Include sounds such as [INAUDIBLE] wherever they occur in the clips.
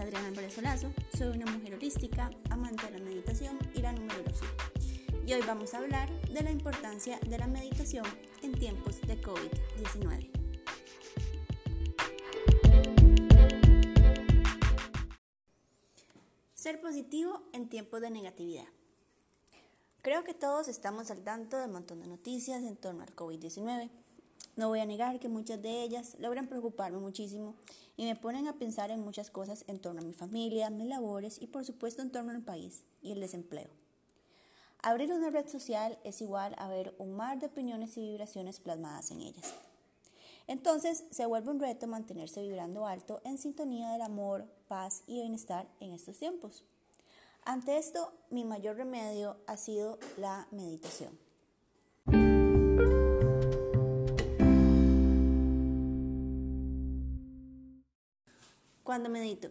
Adriana Álvarez soy una mujer holística, amante de la meditación y la numerología. Y hoy vamos a hablar de la importancia de la meditación en tiempos de COVID-19. Ser positivo en tiempos de negatividad. Creo que todos estamos al tanto del montón de noticias en torno al COVID-19 no voy a negar que muchas de ellas logran preocuparme muchísimo y me ponen a pensar en muchas cosas en torno a mi familia, mis labores y por supuesto en torno al país y el desempleo. Abrir una red social es igual a ver un mar de opiniones y vibraciones plasmadas en ellas. Entonces se vuelve un reto mantenerse vibrando alto en sintonía del amor, paz y bienestar en estos tiempos. Ante esto, mi mayor remedio ha sido la meditación. Cuando medito,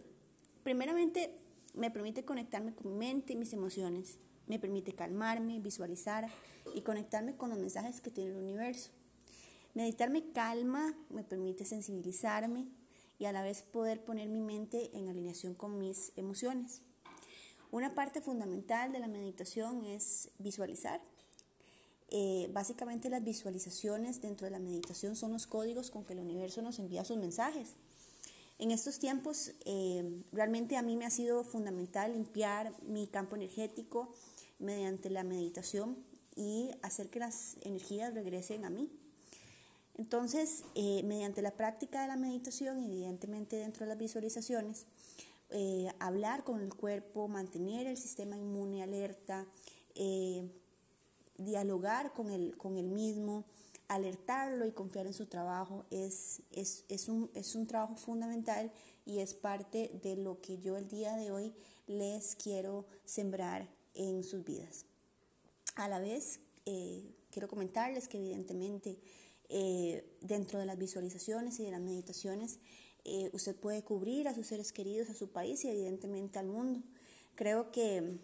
primeramente me permite conectarme con mi mente y mis emociones, me permite calmarme, visualizar y conectarme con los mensajes que tiene el universo. Meditar me calma, me permite sensibilizarme y a la vez poder poner mi mente en alineación con mis emociones. Una parte fundamental de la meditación es visualizar. Eh, básicamente las visualizaciones dentro de la meditación son los códigos con que el universo nos envía sus mensajes. En estos tiempos eh, realmente a mí me ha sido fundamental limpiar mi campo energético mediante la meditación y hacer que las energías regresen a mí. Entonces, eh, mediante la práctica de la meditación, evidentemente dentro de las visualizaciones, eh, hablar con el cuerpo, mantener el sistema inmune alerta, dialogar con el, con el mismo, alertarlo y confiar en su trabajo es, es, un, es un trabajo fundamental y es parte de lo que yo el día de hoy les quiero sembrar en sus vidas. A la vez, eh, quiero comentarles que evidentemente eh, dentro de las visualizaciones y de las meditaciones, eh, usted puede cubrir a sus seres queridos, a su país y evidentemente al mundo. Creo que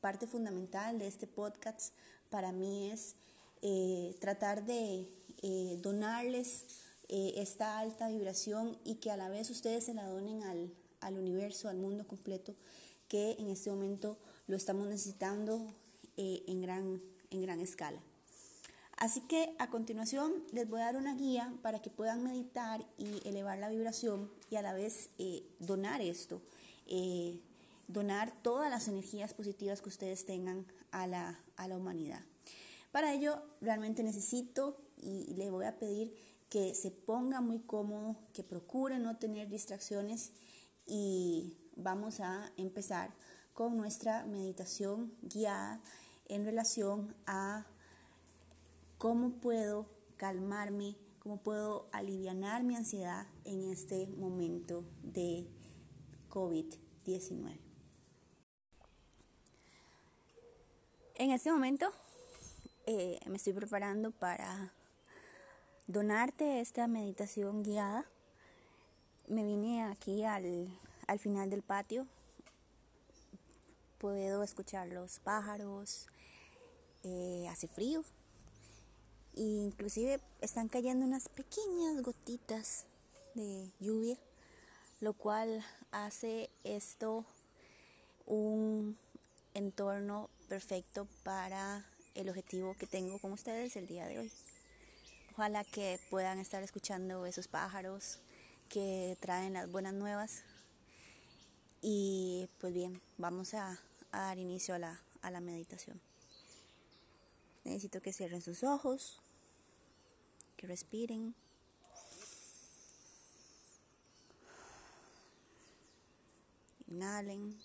parte fundamental de este podcast para mí es eh, tratar de eh, donarles eh, esta alta vibración y que a la vez ustedes se la donen al, al, universo, al mundo completo, que en este momento lo estamos necesitando en, gran, en gran escala. Así que a continuación les voy a dar una guía para que puedan meditar y elevar la vibración y a la vez donar esto, donar todas las energías positivas que ustedes tengan a la, a la humanidad. Para ello realmente necesito y le voy a pedir que se ponga muy cómodo, que procure no tener distracciones y vamos a empezar con nuestra meditación guiada en relación a cómo puedo calmarme, cómo puedo aliviar mi ansiedad en este momento de COVID-19. En este momento eh, me estoy preparando para donarte esta meditación guiada. Me vine aquí al, final del patio. Puedo escuchar los pájaros. Eh, hace frío. E inclusive están cayendo unas pequeñas gotitas de lluvia, lo cual hace esto un entorno perfecto para el objetivo que tengo con ustedes el día de hoy. Ojalá que puedan estar escuchando esos pájaros que traen las buenas nuevas. Y pues bien, vamos a, dar inicio a la, a la meditación. Necesito que cierren sus ojos, que respiren. Inhalen,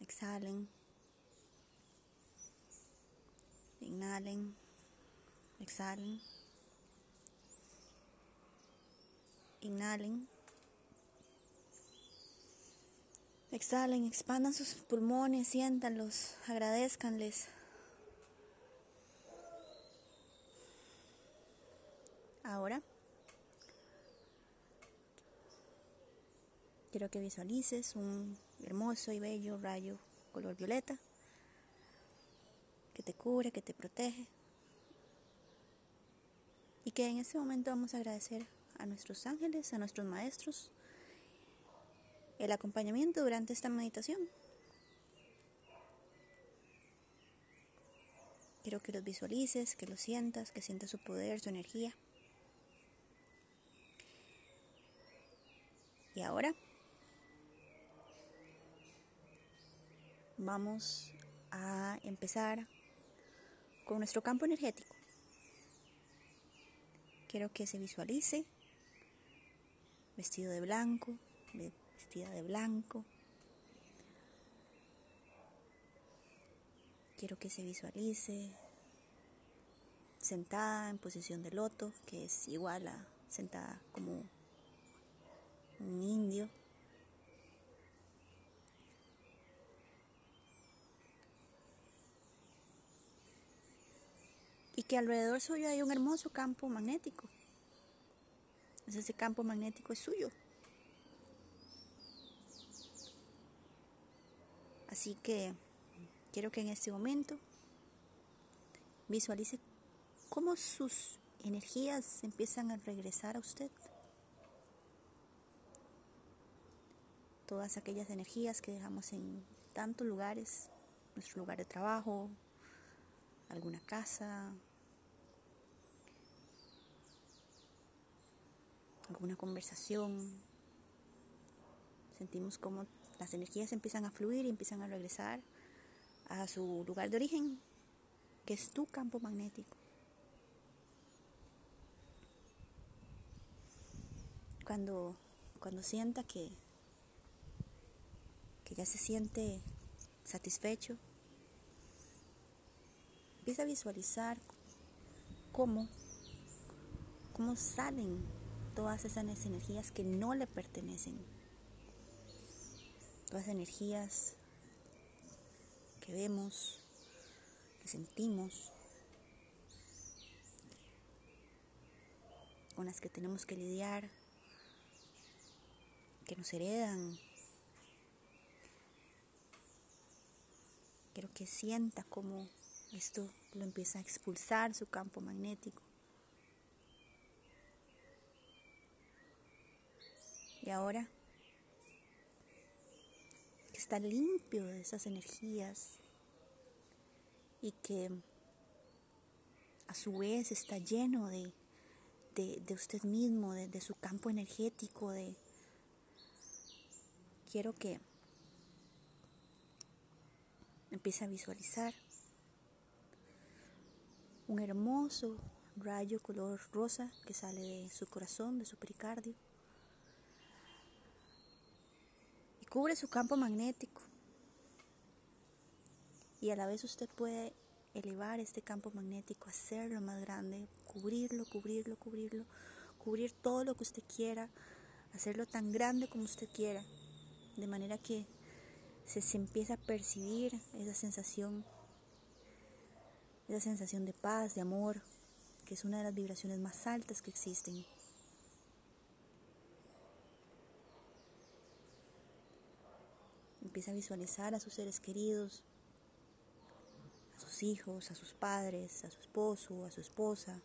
exhalen. Inhalen, exhalen. Inhalen. Exhalen, expandan sus pulmones, siéntanlos, agradezcanles. Ahora quiero que visualices un hermoso y bello rayo color violeta que te cubre, que te protege. Y que en este momento vamos a agradecer a nuestros ángeles, a nuestros maestros, el acompañamiento durante esta meditación. Quiero que los visualices, que los sientas, que sientas su poder, su energía. Y ahora vamos a empezar con nuestro campo energético. Quiero que se visualice vestido de blanco, vestida de blanco. Quiero que se visualice sentada en posición de loto, que es igual a sentada como un indio. Y que alrededor suyo hay un hermoso campo magnético. Ese campo magnético es suyo. Así que quiero que en este momento visualice cómo sus energías empiezan a regresar a usted. Todas aquellas energías que dejamos en tantos lugares, nuestro lugar de trabajo, alguna casa, alguna conversación. Sentimos como las energías empiezan a fluir y empiezan a regresar a su lugar de origen, que es tu campo magnético. Cuando, cuando sienta que, que ya se siente satisfecho, empieza a visualizar cómo, cómo salen todas esas energías que no le pertenecen. Todas las energías que vemos, que sentimos, con las que tenemos que lidiar, que nos heredan. Quiero que sienta cómo esto lo empieza a expulsar su campo magnético. Ahora que está limpio de esas energías y que a su vez está lleno de, de, usted mismo, de, de su campo energético, de quiero que empiece a visualizar un hermoso rayo color rosa que sale de su corazón, de su pericardio. Cubre su campo magnético. Y a la vez usted puede elevar este campo magnético, hacerlo más grande, cubrirlo, cubrirlo, cubrirlo, cubrir todo lo que usted quiera, hacerlo tan grande como usted quiera, de manera que se, se empieza a percibir esa sensación, esa sensación de paz, de amor, que es una de las vibraciones más altas que existen. Empieza a visualizar a sus seres queridos, a sus hijos, a sus padres, a su esposo, a su esposa.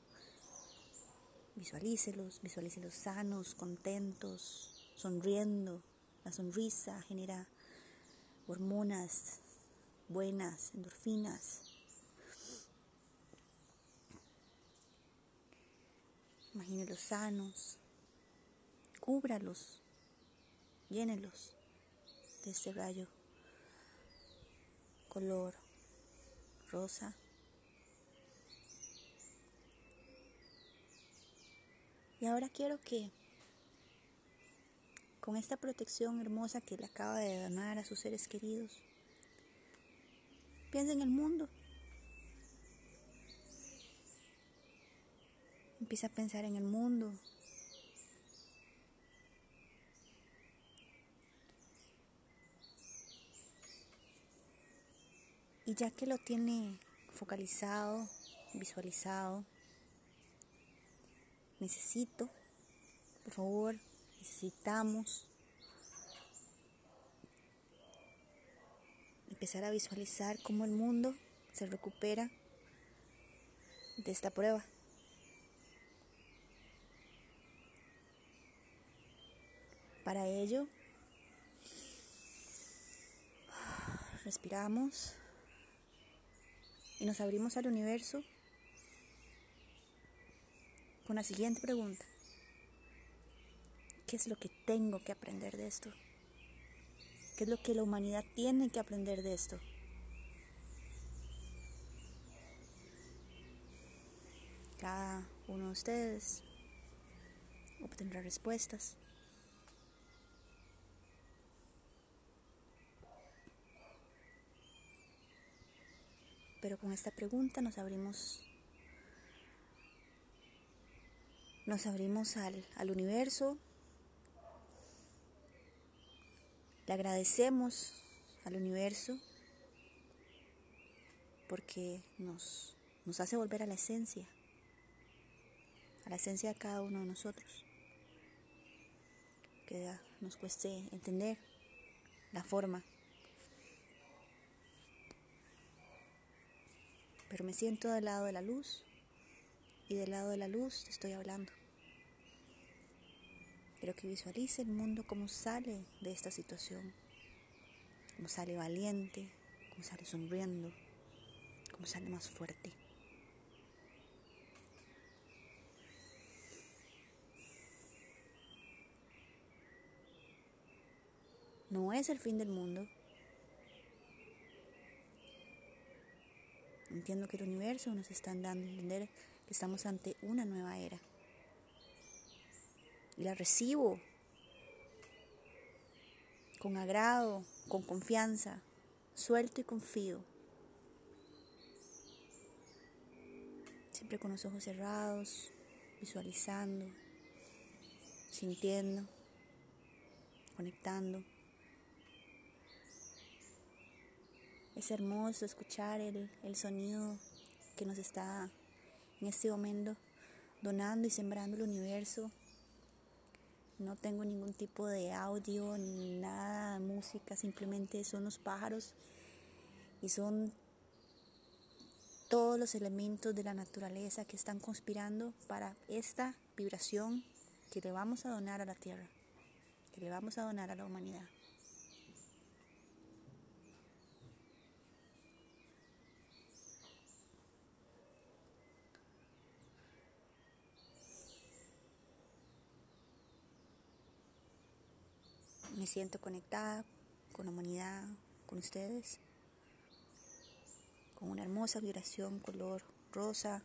Visualícelos, visualícelos sanos, contentos, sonriendo. La sonrisa genera hormonas buenas, endorfinas. Imagínelos sanos, cúbralos, llénelos de este rayo color rosa. Y ahora quiero que con esta protección hermosa que le acaba de donar a sus seres queridos, piensa en el mundo. Empieza a pensar en el mundo, Y ya que lo tiene focalizado, visualizado, necesito, por favor, necesitamos empezar a visualizar cómo el mundo se recupera de esta prueba. Para ello, [SIGHS] respiramos nos abrimos al universo con la siguiente pregunta. ¿Qué es lo que tengo que aprender de esto? ¿Qué es lo que la humanidad tiene que aprender de esto? Cada uno de ustedes obtendrá respuestas. Pero con esta pregunta nos abrimos nos abrimos al, al universo, le agradecemos al universo porque nos, nos hace volver a la esencia, a la esencia de cada uno de nosotros, que nos cueste entender la forma. Pero me siento del lado de la luz y del lado de la luz te estoy hablando. Quiero que visualice el mundo como sale de esta situación, como sale valiente, como sale sonriendo, como sale más fuerte. No es el fin del mundo. Entiendo que el universo nos está dando a entender que estamos ante una nueva era. Y la recibo con agrado, con confianza, suelto y confío. Siempre con los ojos cerrados, visualizando, sintiendo, conectando. Es hermoso escuchar el, el sonido que nos está en este momento donando y sembrando el universo. No tengo ningún tipo de audio ni nada de música, simplemente son los pájaros y son todos los elementos de la naturaleza que están conspirando para esta vibración que le vamos a donar a la tierra, que le vamos a donar a la humanidad. Me siento conectada con la humanidad, con ustedes, con una hermosa vibración color rosa,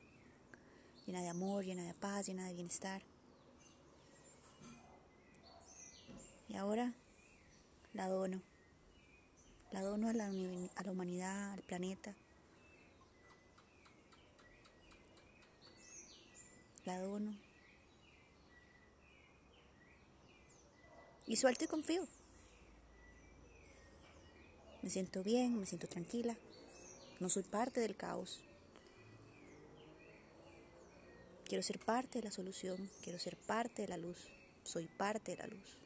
llena de amor, llena de paz, llena de bienestar. Y ahora la dono. La dono a la, humanidad, al planeta. La dono Y suelto y confío. Me siento bien, me siento tranquila. No soy parte del caos. Quiero ser parte de la solución, quiero ser parte de la luz. Soy parte de la luz.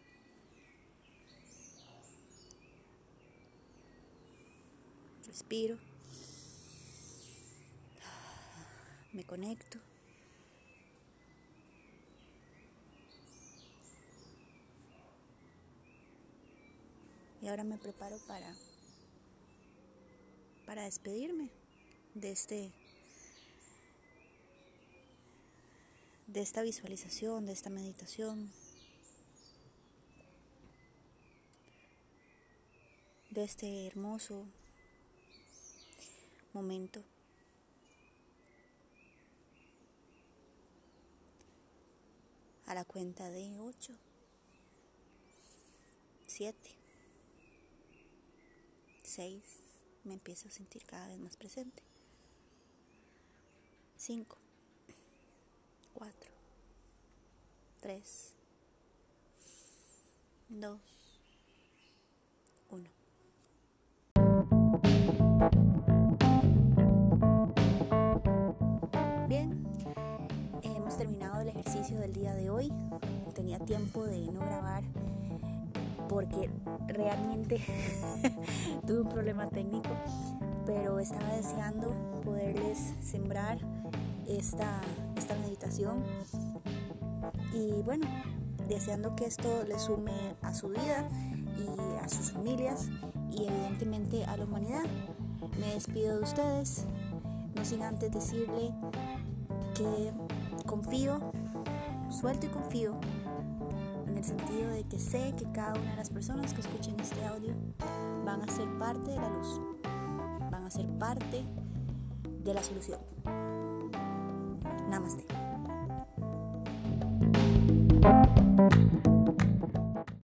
Respiro. Me conecto. Y ahora me preparo para para despedirme de este de esta visualización, de esta meditación, de este hermoso momento. A la cuenta de 8, 7, 6, me empiezo a sentir cada vez más presente. 5, 4, 3, 2, 1. Bien, hemos terminado el ejercicio del día de hoy. Tenía tiempo de no grabar porque realmente [LAUGHS] tuve un problema técnico, pero estaba deseando poderles sembrar esta, esta meditación y bueno, deseando que esto les sume a su vida y a sus familias y evidentemente a la humanidad. Me despido de ustedes, no sin antes decirle que confío, suelto y confío el sentido de que sé que cada una de las personas que escuchen este audio van a ser parte de la luz, van a ser parte de la solución. Namaste.